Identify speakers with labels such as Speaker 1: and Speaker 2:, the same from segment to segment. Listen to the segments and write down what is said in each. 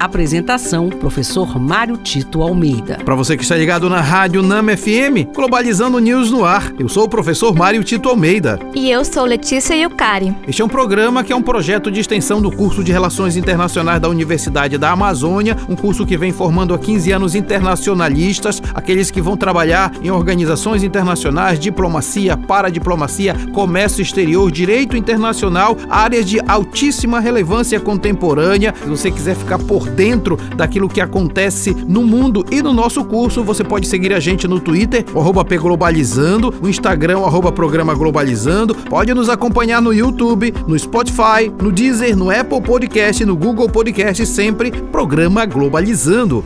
Speaker 1: Apresentação: Professor Mário Tito Almeida.
Speaker 2: Para você que está ligado na Rádio NAM FM, Globalizando News no ar. Eu sou o professor Mário Tito Almeida.
Speaker 3: E eu sou Letícia Yucari.
Speaker 2: Este é um programa que é um projeto de extensão do curso de Relações Internacionais da Universidade da Amazônia, um curso que vem formando há 15 anos internacionalistas, aqueles que vão trabalhar em organizações internacionais, diplomacia, paradiplomacia, comércio exterior, direito internacional, áreas de altíssima relevância contemporânea. Se você quiser ficar por dentro daquilo que acontece no mundo e no nosso curso, você pode seguir a gente no Twitter, arroba Globalizando, no Instagram, arroba Programa Globalizando, pode nos acompanhar no YouTube, no Spotify, no Deezer, no Apple Podcast, no Google Podcast, sempre Programa Globalizando.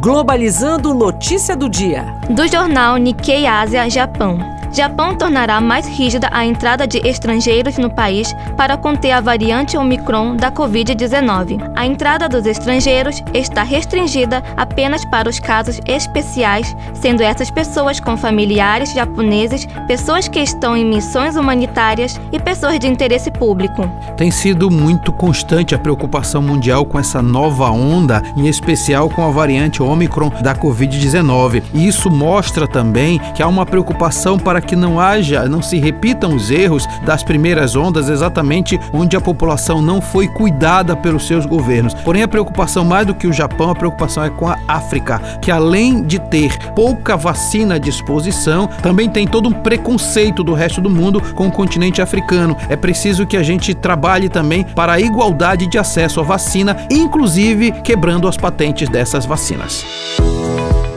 Speaker 1: Globalizando notícia do dia.
Speaker 3: Do jornal Nikkei Ásia Japão. Japão tornará mais rígida a entrada de estrangeiros no país para conter a variante Omicron da Covid-19. A entrada dos estrangeiros está restringida apenas para os casos especiais, sendo essas pessoas com familiares japoneses, pessoas que estão em missões humanitárias e pessoas de interesse público.
Speaker 2: Tem sido muito constante a preocupação mundial com essa nova onda, em especial com a variante Omicron da Covid-19. E isso mostra também que há uma preocupação para para que não haja, não se repitam os erros das primeiras ondas, exatamente onde a população não foi cuidada pelos seus governos. Porém, a preocupação mais do que o Japão, a preocupação é com a África, que além de ter pouca vacina à disposição, também tem todo um preconceito do resto do mundo com o continente africano. É preciso que a gente trabalhe também para a igualdade de acesso à vacina, inclusive quebrando as patentes dessas vacinas.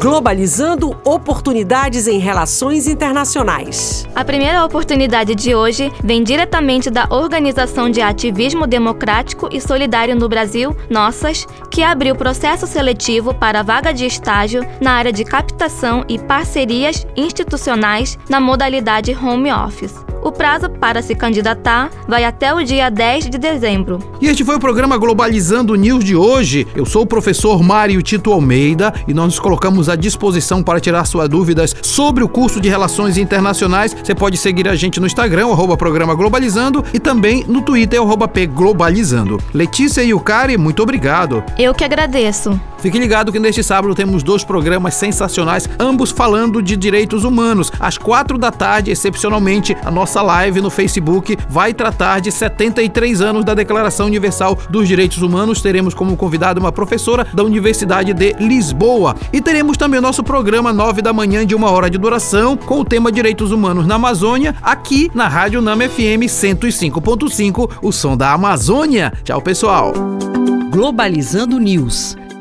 Speaker 1: Globalizando oportunidades em relações internacionais.
Speaker 3: A primeira oportunidade de hoje vem diretamente da Organização de Ativismo Democrático e Solidário no Brasil, Nossas, que abriu processo seletivo para vaga de estágio na área de captação e parcerias institucionais na modalidade home office. O prazo para se candidatar vai até o dia 10 de dezembro.
Speaker 2: E este foi o programa Globalizando News de hoje. Eu sou o professor Mário Tito Almeida e nós nos colocamos à disposição para tirar suas dúvidas sobre o curso de Relações Internacionais. Você pode seguir a gente no Instagram, arroba programa Globalizando, e também no Twitter, arroba P Globalizando. Letícia e o Cari, muito obrigado.
Speaker 3: Eu que agradeço.
Speaker 2: Fique ligado que neste sábado temos dois programas sensacionais, ambos falando de direitos humanos. Às quatro da tarde, excepcionalmente, a nossa live no Facebook vai tratar de 73 anos da Declaração Universal dos Direitos Humanos. Teremos como convidada uma professora da Universidade de Lisboa. E teremos também o nosso programa 9 da manhã de uma hora de duração com o tema Direitos Humanos na Amazônia, aqui na Rádio Nama FM 105.5, o som da Amazônia. Tchau, pessoal.
Speaker 1: Globalizando News